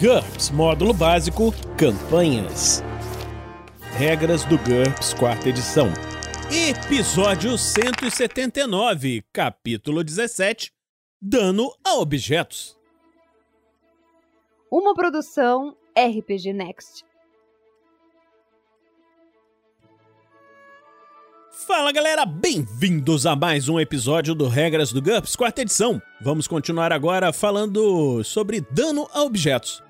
GURPS Módulo Básico Campanhas. Regras do GURPS, quarta edição. Episódio 179, capítulo 17 Dano a objetos. Uma produção RPG Next. Fala galera, bem-vindos a mais um episódio do Regras do GURPS, quarta edição. Vamos continuar agora falando sobre dano a objetos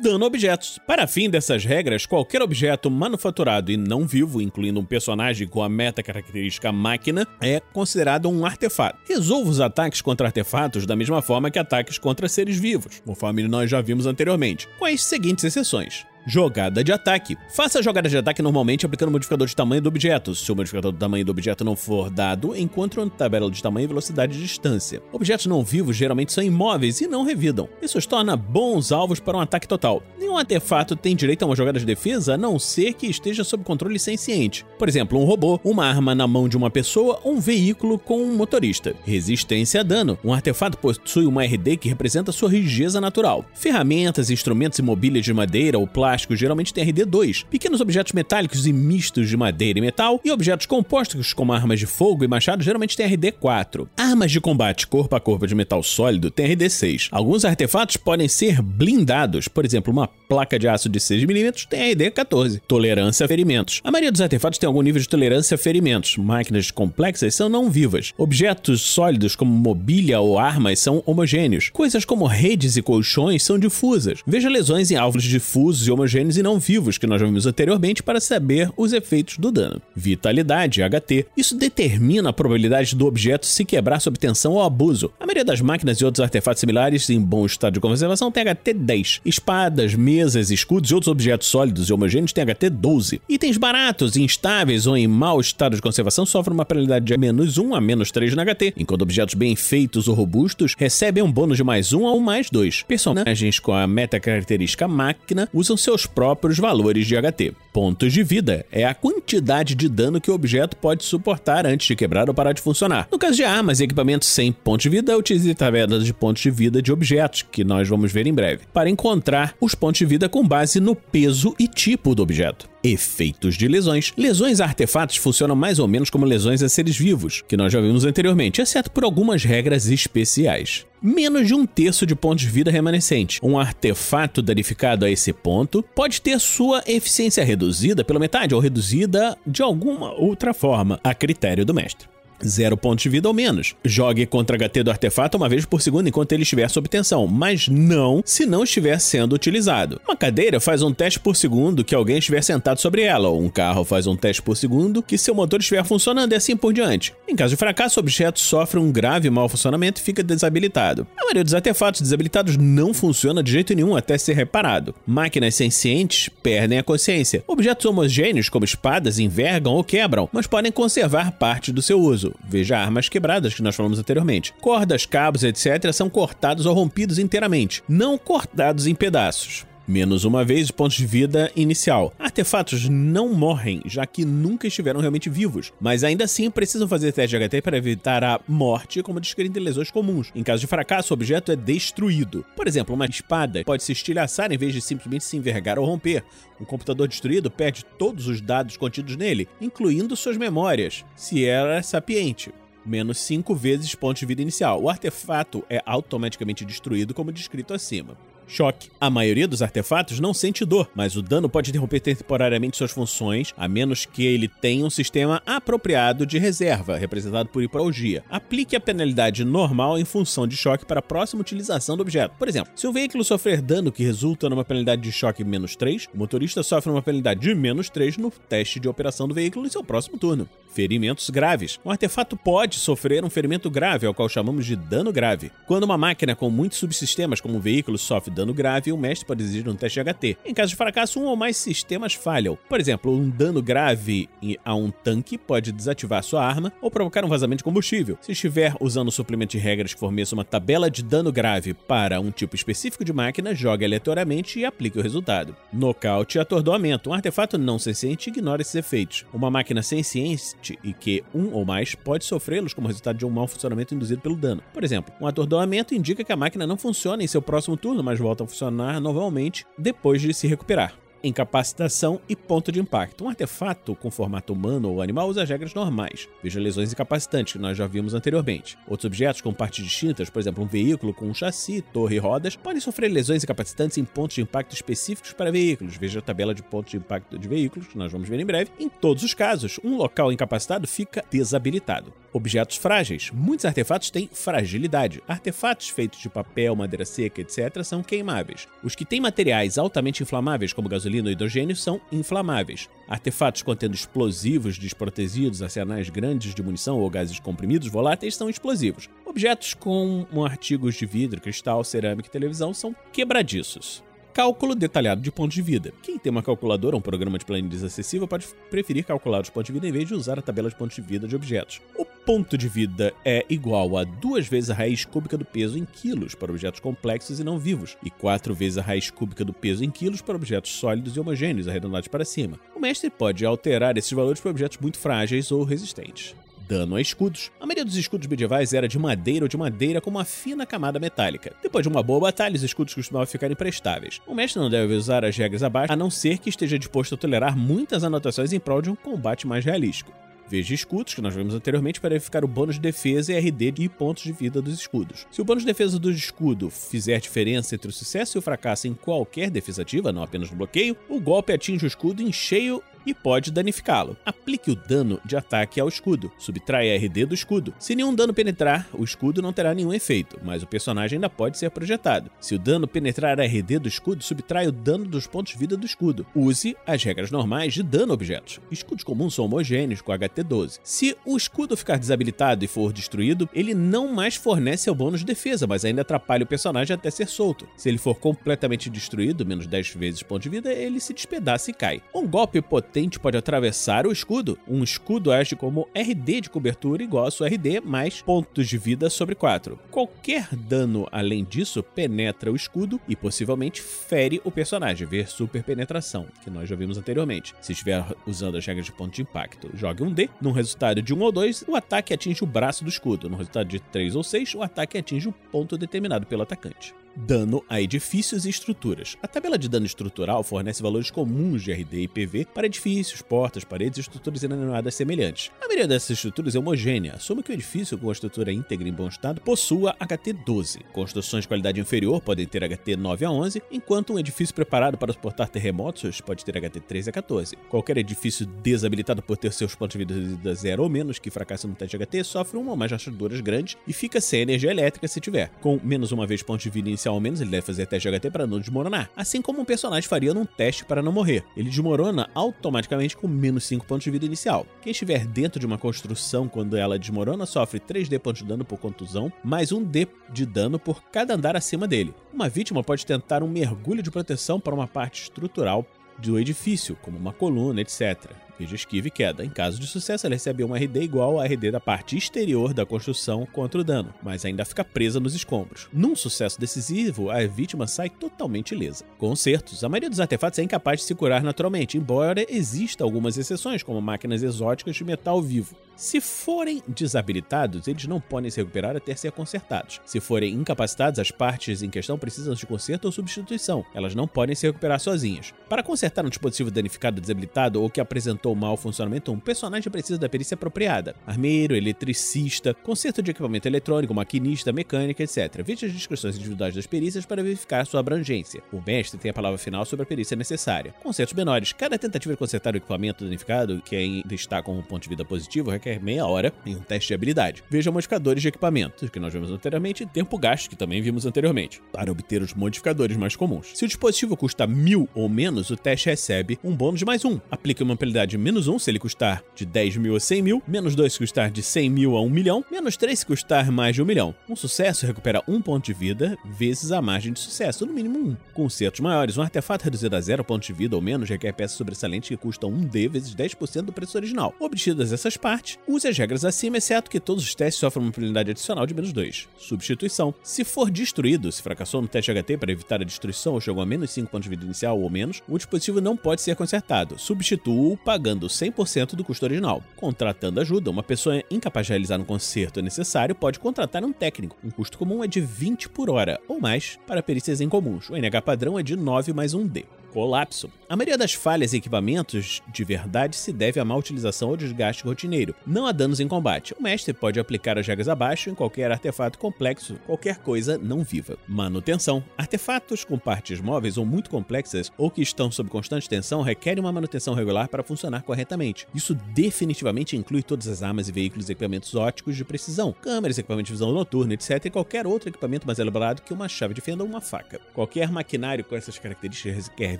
dano objetos. Para fim dessas regras, qualquer objeto manufaturado e não vivo, incluindo um personagem com a meta característica máquina, é considerado um artefato. Resolva os ataques contra artefatos da mesma forma que ataques contra seres vivos, conforme nós já vimos anteriormente, com as seguintes exceções. Jogada de ataque. Faça a jogada de ataque normalmente aplicando o modificador de tamanho do objeto. Se o modificador do tamanho do objeto não for dado, encontre uma tabela de tamanho, velocidade e distância. Objetos não vivos geralmente são imóveis e não revidam. Isso os torna bons alvos para um ataque total. Nenhum artefato tem direito a uma jogada de defesa a não ser que esteja sob controle senciente. Por exemplo, um robô, uma arma na mão de uma pessoa ou um veículo com um motorista. Resistência a dano. Um artefato possui uma RD que representa sua rigidez natural. Ferramentas, instrumentos e de madeira ou plástico plástico geralmente tem RD2, pequenos objetos metálicos e mistos de madeira e metal, e objetos compostos como armas de fogo e machado geralmente tem RD4. Armas de combate corpo a corpo de metal sólido tem RD6. Alguns artefatos podem ser blindados, por exemplo, uma placa de aço de 6mm tem RD14. Tolerância a ferimentos. A maioria dos artefatos tem algum nível de tolerância a ferimentos. Máquinas complexas são não vivas. Objetos sólidos como mobília ou armas são homogêneos. Coisas como redes e colchões são difusas. Veja lesões em alvos difusos e homogêneos e não vivos que nós vimos anteriormente para saber os efeitos do dano. Vitalidade, HT. Isso determina a probabilidade do objeto se quebrar sob tensão ou abuso. A maioria das máquinas e outros artefatos similares em bom estado de conservação tem HT 10. Espadas, mesas, escudos e outros objetos sólidos e homogêneos têm HT 12. Itens baratos, instáveis ou em mau estado de conservação sofrem uma penalidade de menos 1 a menos 3 na HT, enquanto objetos bem feitos ou robustos recebem um bônus de mais 1 ou mais 2. Personagens com a meta característica máquina usam seu seus próprios valores de HT. Pontos de vida é a quantidade de dano que o objeto pode suportar antes de quebrar ou parar de funcionar. No caso de armas e equipamentos sem pontos de vida, utilize tabelas de pontos de vida de objetos, que nós vamos ver em breve, para encontrar os pontos de vida com base no peso e tipo do objeto. Efeitos de lesões. Lesões a artefatos funcionam mais ou menos como lesões a seres vivos, que nós já vimos anteriormente, exceto por algumas regras especiais. Menos de um terço de pontos de vida remanescente. Um artefato danificado a esse ponto pode ter sua eficiência reduzida pela metade ou reduzida de alguma outra forma, a critério do mestre. Zero pontos de vida ou menos. Jogue contra HT do artefato uma vez por segundo enquanto ele estiver sob tensão, mas não se não estiver sendo utilizado. Uma cadeira faz um teste por segundo que alguém estiver sentado sobre ela, ou um carro faz um teste por segundo que seu motor estiver funcionando e assim por diante. Em caso de fracasso, o objeto sofre um grave mau funcionamento e fica desabilitado. A maioria dos artefatos desabilitados não funciona de jeito nenhum até ser reparado. Máquinas sencientes perdem a consciência. Objetos homogêneos, como espadas, envergam ou quebram, mas podem conservar parte do seu uso veja armas quebradas que nós falamos anteriormente. Cordas, cabos, etc., são cortados ou rompidos inteiramente, não cortados em pedaços menos uma vez os pontos de vida inicial. Artefatos não morrem, já que nunca estiveram realmente vivos, mas ainda assim precisam fazer teste de HT para evitar a morte, como descrito em lesões comuns. Em caso de fracasso, o objeto é destruído. Por exemplo, uma espada pode se estilhaçar em vez de simplesmente se envergar ou romper. Um computador destruído perde todos os dados contidos nele, incluindo suas memórias, se era sapiente menos 5 vezes pontos de vida inicial. O artefato é automaticamente destruído, como descrito acima choque. A maioria dos artefatos não sente dor, mas o dano pode interromper temporariamente suas funções, a menos que ele tenha um sistema apropriado de reserva, representado por hipoalgia. Aplique a penalidade normal em função de choque para a próxima utilização do objeto. Por exemplo, se o veículo sofrer dano que resulta numa penalidade de choque menos 3, o motorista sofre uma penalidade de menos 3 no teste de operação do veículo em seu próximo turno. Ferimentos graves. Um artefato pode sofrer um ferimento grave, ao qual chamamos de dano grave. Quando uma máquina com muitos subsistemas, como um veículo, sofre dano grave, o mestre pode exigir um teste de HT. Em caso de fracasso, um ou mais sistemas falham. Por exemplo, um dano grave a um tanque pode desativar sua arma ou provocar um vazamento de combustível. Se estiver usando o suplemento de regras que forneça uma tabela de dano grave para um tipo específico de máquina, jogue aleatoriamente e aplique o resultado. Nocaute e atordoamento. Um artefato não senciente ignora esses efeitos. Uma máquina senciente e que um ou mais pode sofrê-los como resultado de um mau funcionamento induzido pelo dano. Por exemplo, um atordoamento indica que a máquina não funciona em seu próximo turno, mas volta a funcionar novamente depois de se recuperar incapacitação e ponto de impacto. Um artefato com formato humano ou animal usa as regras normais. Veja lesões incapacitantes, que nós já vimos anteriormente. Outros objetos com partes distintas, por exemplo, um veículo com um chassi, torre e rodas, podem sofrer lesões incapacitantes em pontos de impacto específicos para veículos. Veja a tabela de pontos de impacto de veículos, que nós vamos ver em breve. Em todos os casos, um local incapacitado fica desabilitado. Objetos frágeis. Muitos artefatos têm fragilidade. Artefatos feitos de papel, madeira seca, etc., são queimáveis. Os que têm materiais altamente inflamáveis, como gasolina, e hidrogênio são inflamáveis. Artefatos contendo explosivos desprotegidos, arsenais grandes de munição ou gases comprimidos voláteis são explosivos. Objetos com artigos de vidro, cristal, cerâmica e televisão são quebradiços. Cálculo detalhado de pontos de vida. Quem tem uma calculadora ou um programa de planilhas acessível pode preferir calcular os pontos de vida em vez de usar a tabela de pontos de vida de objetos. O ponto de vida é igual a duas vezes a raiz cúbica do peso em quilos para objetos complexos e não vivos, e quatro vezes a raiz cúbica do peso em quilos para objetos sólidos e homogêneos arredondados para cima. O mestre pode alterar esses valores para objetos muito frágeis ou resistentes dano a escudos. A maioria dos escudos medievais era de madeira ou de madeira com uma fina camada metálica. Depois de uma boa batalha, os escudos costumavam ficar imprestáveis. O mestre não deve usar as regras abaixo, a não ser que esteja disposto a tolerar muitas anotações em prol de um combate mais realístico. Veja escudos, que nós vimos anteriormente, para verificar o bônus de defesa e RD e pontos de vida dos escudos. Se o bônus de defesa do escudo fizer diferença entre o sucesso e o fracasso em qualquer defesa ativa, não apenas no bloqueio, o golpe atinge o escudo em cheio e pode danificá-lo. Aplique o dano de ataque ao escudo. Subtrai RD do escudo. Se nenhum dano penetrar, o escudo não terá nenhum efeito, mas o personagem ainda pode ser projetado. Se o dano penetrar a RD do escudo, subtrai o dano dos pontos de vida do escudo. Use as regras normais de dano a objetos. Escudos comuns são homogêneos com HT12. Se o escudo ficar desabilitado e for destruído, ele não mais fornece o bônus de defesa, mas ainda atrapalha o personagem até ser solto. Se ele for completamente destruído, menos 10 vezes ponto de vida, ele se despedaça e cai. Um golpe potente potente pode atravessar o escudo. Um escudo age como RD de cobertura igual a sua RD mais pontos de vida sobre 4. Qualquer dano além disso penetra o escudo e possivelmente fere o personagem, ver super penetração, que nós já vimos anteriormente. Se estiver usando as regras de ponto de impacto, jogue um D. Num resultado de 1 ou 2, o ataque atinge o braço do escudo. No resultado de 3 ou 6, o ataque atinge o ponto determinado pelo atacante dano a edifícios e estruturas. A tabela de dano estrutural fornece valores comuns de RD e PV para edifícios, portas, paredes e estruturas inanimadas semelhantes. A maioria dessas estruturas é homogênea, assume que o edifício com a estrutura íntegra em bom estado possua HT 12. Construções de qualidade inferior podem ter HT 9 a 11, enquanto um edifício preparado para suportar terremotos pode ter HT 13 a 14. Qualquer edifício desabilitado por ter seus pontos de vida zero ou menos que fracassa no teste HT sofre uma ou mais rachaduras grandes e fica sem energia elétrica se tiver. Com menos uma vez ponto de vida inicial ao menos ele deve fazer teste de HT para não desmoronar, assim como um personagem faria num teste para não morrer. Ele desmorona automaticamente com menos 5 pontos de vida inicial. Quem estiver dentro de uma construção quando ela desmorona sofre 3D pontos de dano por contusão, mais 1D de dano por cada andar acima dele. Uma vítima pode tentar um mergulho de proteção para uma parte estrutural do edifício, como uma coluna, etc veja esquiva e queda. Em caso de sucesso, ela recebe um RD igual ao RD da parte exterior da construção contra o dano, mas ainda fica presa nos escombros. Num sucesso decisivo, a vítima sai totalmente ilesa. Concertos. A maioria dos artefatos é incapaz de se curar naturalmente, embora exista algumas exceções, como máquinas exóticas de metal vivo. Se forem desabilitados, eles não podem se recuperar até ser consertados. Se forem incapacitados, as partes em questão precisam de conserto ou substituição. Elas não podem se recuperar sozinhas. Para consertar um dispositivo danificado desabilitado ou que apresentou mau funcionamento, um personagem precisa da perícia apropriada. Armeiro, eletricista, conserto de equipamento eletrônico, maquinista, mecânica, etc. Veja as descrições individuais das perícias para verificar sua abrangência. O mestre tem a palavra final sobre a perícia necessária. Consertos menores. Cada tentativa de consertar o equipamento danificado, que ainda está com um ponto de vida positivo, requer qualquer meia hora em um teste de habilidade. Veja modificadores de equipamento, que nós vimos anteriormente, e tempo gasto, que também vimos anteriormente, para obter os modificadores mais comuns. Se o dispositivo custa mil ou menos, o teste recebe um bônus de mais um. Aplique uma penalidade de menos um se ele custar de 10 mil a 100 mil, menos dois se custar de 100 mil a 1 milhão, menos três se custar mais de 1 milhão. Um sucesso recupera um ponto de vida vezes a margem de sucesso, no mínimo um. Concertos maiores, um artefato reduzido a zero ponto de vida ou menos requer peças sobressalentes que custam 1D vezes 10% do preço original. Obtidas essas partes, Use as regras acima, exceto que todos os testes sofrem uma penalidade adicional de menos 2. Substituição. Se for destruído, se fracassou no teste HT para evitar a destruição ou chegou a menos 5 pontos de vida inicial ou menos, o dispositivo não pode ser consertado. Substitua-o pagando pagando 100% do custo original. Contratando ajuda, uma pessoa incapaz de realizar um conserto necessário pode contratar um técnico. Um custo comum é de 20 por hora ou mais para perícias incomuns. O NH padrão é de 9 mais 1D. Colapso. A maioria das falhas em equipamentos de verdade se deve à má utilização ou desgaste rotineiro, não a danos em combate. O mestre pode aplicar as regras abaixo em qualquer artefato complexo, qualquer coisa não viva. Manutenção. Artefatos com partes móveis ou muito complexas ou que estão sob constante tensão requerem uma manutenção regular para funcionar corretamente. Isso definitivamente inclui todas as armas e veículos e equipamentos óticos de precisão, câmeras, equipamentos de visão noturna, etc. e qualquer outro equipamento mais elaborado que uma chave de fenda ou uma faca. Qualquer maquinário com essas características requer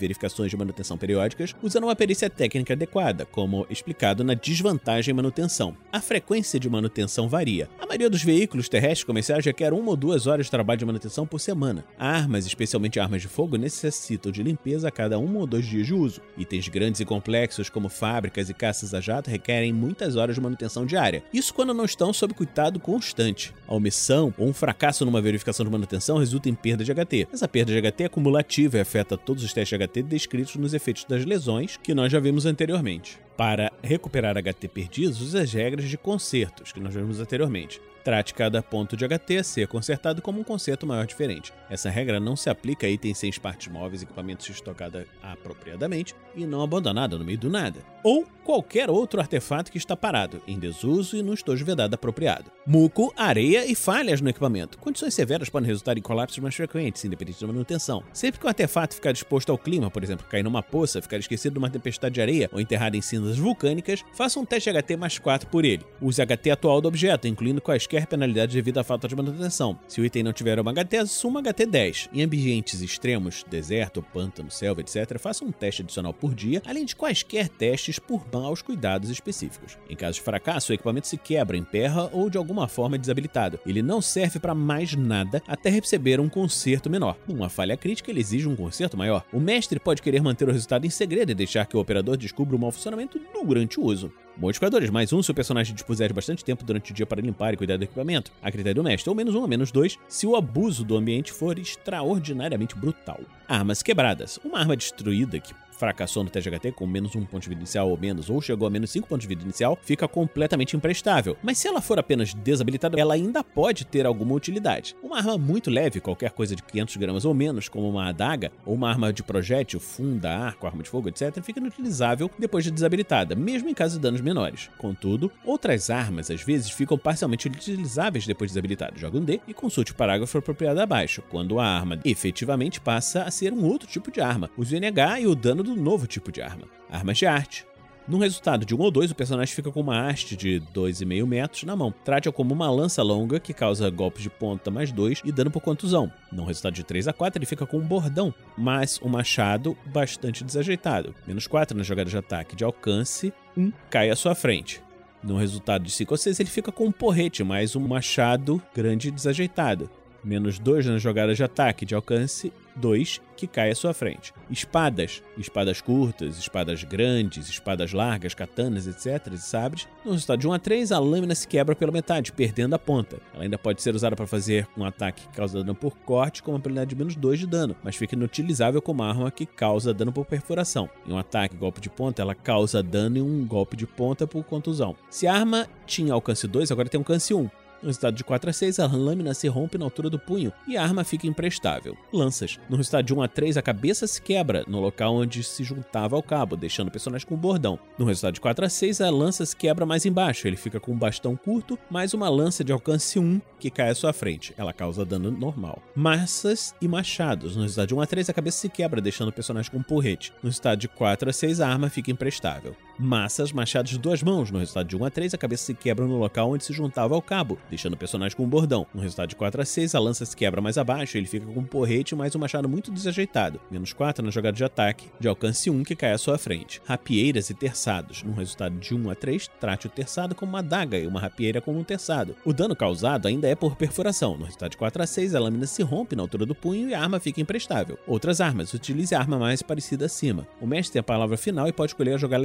verificações de manutenção periódicas usando uma perícia técnica adequada, como explicado na desvantagem manutenção. A frequência de manutenção varia. A maioria dos veículos terrestres comerciais requer uma ou duas horas de trabalho de manutenção por semana. Armas, especialmente armas de fogo, necessitam de limpeza a cada um ou dois dias de uso. Itens grandes e complexos, como fábricas e caças a jato, requerem muitas horas de manutenção diária. Isso quando não estão sob cuidado constante. A omissão ou um fracasso numa verificação de manutenção resulta em perda de HT. Essa perda de HT é cumulativa e afeta todos os testes de HT descritos nos efeitos das lesões que nós já vimos anteriormente. Para recuperar HT perdidos, use as regras de consertos que nós vimos anteriormente. Trate cada ponto de HT a ser consertado como um conserto maior diferente. Essa regra não se aplica a itens sem partes móveis equipamentos estocados apropriadamente e não abandonada no meio do nada. Ou qualquer outro artefato que está parado, em desuso e no estojo vedado apropriado. Muco, areia e falhas no equipamento. Condições severas podem resultar em colapsos mais frequentes, independente da manutenção. Sempre que o artefato ficar disposto ao clima, por exemplo, cair numa poça, ficar esquecido de uma tempestade de areia ou enterrado em cinzas vulcânicas, faça um teste HT mais 4 por ele. Use HT atual do objeto, incluindo quaisquer penalidades devido à falta de manutenção. Se o item não tiver uma HT, assuma HT 10. Em ambientes extremos, deserto, pântano, selva, etc., faça um teste adicional por dia, além de quaisquer testes por maus cuidados específicos. Em caso de fracasso, o equipamento se quebra, emperra ou de alguma forma é desabilitado. Ele não serve para mais nada até receber um conserto menor. Numa falha crítica, ele exige um conserto maior. O mestre pode querer manter o resultado em segredo e deixar que o operador descubra o mau funcionamento durante o uso. Modificadores, mais um se o personagem dispuser bastante tempo durante o dia para limpar e cuidar do equipamento, a critério do mestre, ou menos um a menos dois, se o abuso do ambiente for extraordinariamente brutal. Armas quebradas. Uma arma destruída que fracassou no TGHT com menos um ponto de vida inicial ou menos, ou chegou a menos 5 pontos de vida inicial, fica completamente imprestável. Mas se ela for apenas desabilitada, ela ainda pode ter alguma utilidade. Uma arma muito leve, qualquer coisa de 500 gramas ou menos, como uma adaga, ou uma arma de projétil, funda, arco, arma de fogo, etc., fica inutilizável depois de desabilitada, mesmo em caso de danos menores. Contudo, outras armas às vezes ficam parcialmente utilizáveis depois de desabilitadas. Joga um D e consulte o parágrafo apropriado abaixo, quando a arma efetivamente passa a ser um outro tipo de arma. O NH e o dano do novo tipo de arma. Armas de arte. No resultado de 1 ou 2, o personagem fica com uma haste de 2,5 metros na mão. Trate-a como uma lança longa que causa golpes de ponta mais 2 e dano por contusão. No resultado de 3 a 4, ele fica com um bordão, mas um machado bastante desajeitado. Menos 4 na jogada de ataque de alcance, 1 cai à sua frente. No resultado de 5 ou 6, ele fica com um porrete, mais um machado grande e desajeitado. Menos 2 na jogada de ataque de alcance 2 que cai à sua frente. Espadas, espadas curtas, espadas grandes, espadas largas, katanas, etc. e sabres. No resultado de 1 a 3, a lâmina se quebra pela metade, perdendo a ponta. Ela ainda pode ser usada para fazer um ataque que causa dano por corte com uma penalidade de menos 2 de dano, mas fica inutilizável como arma que causa dano por perfuração. Em um ataque golpe de ponta, ela causa dano em um golpe de ponta por contusão. Se a arma tinha alcance 2, agora tem alcance 1. No resultado de 4 a 6, a lâmina se rompe na altura do punho e a arma fica imprestável. Lanças. No resultado de 1 a 3, a cabeça se quebra no local onde se juntava ao cabo, deixando o personagem com um bordão. No resultado de 4 a 6, a lança se quebra mais embaixo. Ele fica com um bastão curto, mais uma lança de alcance 1 que cai à sua frente. Ela causa dano normal. Massas e machados. No resultado de 1 a 3, a cabeça se quebra, deixando o personagem com um porrete. No resultado de 4 a 6, a arma fica imprestável. Massas, machados de duas mãos. No resultado de 1 a 3, a cabeça se quebra no local onde se juntava ao cabo, deixando o personagem com um bordão. No resultado de 4 a 6, a lança se quebra mais abaixo, ele fica com um porrete mais um machado muito desajeitado. Menos 4 na jogada de ataque, de alcance 1 que cai à sua frente. Rapieiras e terçados. No resultado de 1 a 3, trate o terçado como uma adaga e uma rapieira como um terçado. O dano causado ainda é por perfuração. No resultado de 4 a 6, a lâmina se rompe na altura do punho e a arma fica imprestável. Outras armas, utilize a arma mais parecida acima. O mestre tem a palavra final e pode escolher jogar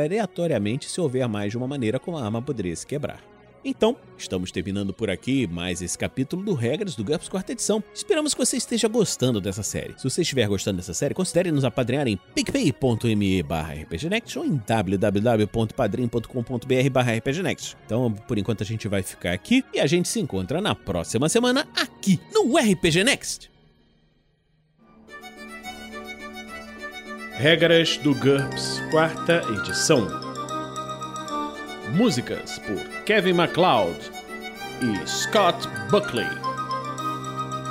se houver mais de uma maneira como a arma poderia se quebrar. Então, estamos terminando por aqui mais esse capítulo do Regras do GURPS quarta edição. Esperamos que você esteja gostando dessa série. Se você estiver gostando dessa série, considere nos apadrinhar em picpay.me barra rpgnext ou em www.padrim.com.br barra rpgnext. Então, por enquanto a gente vai ficar aqui e a gente se encontra na próxima semana aqui no RPG Next. Regras do GURPS, quarta edição. Músicas por Kevin MacLeod e Scott Buckley.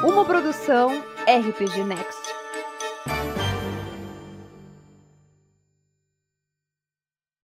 Uma produção RPG Next.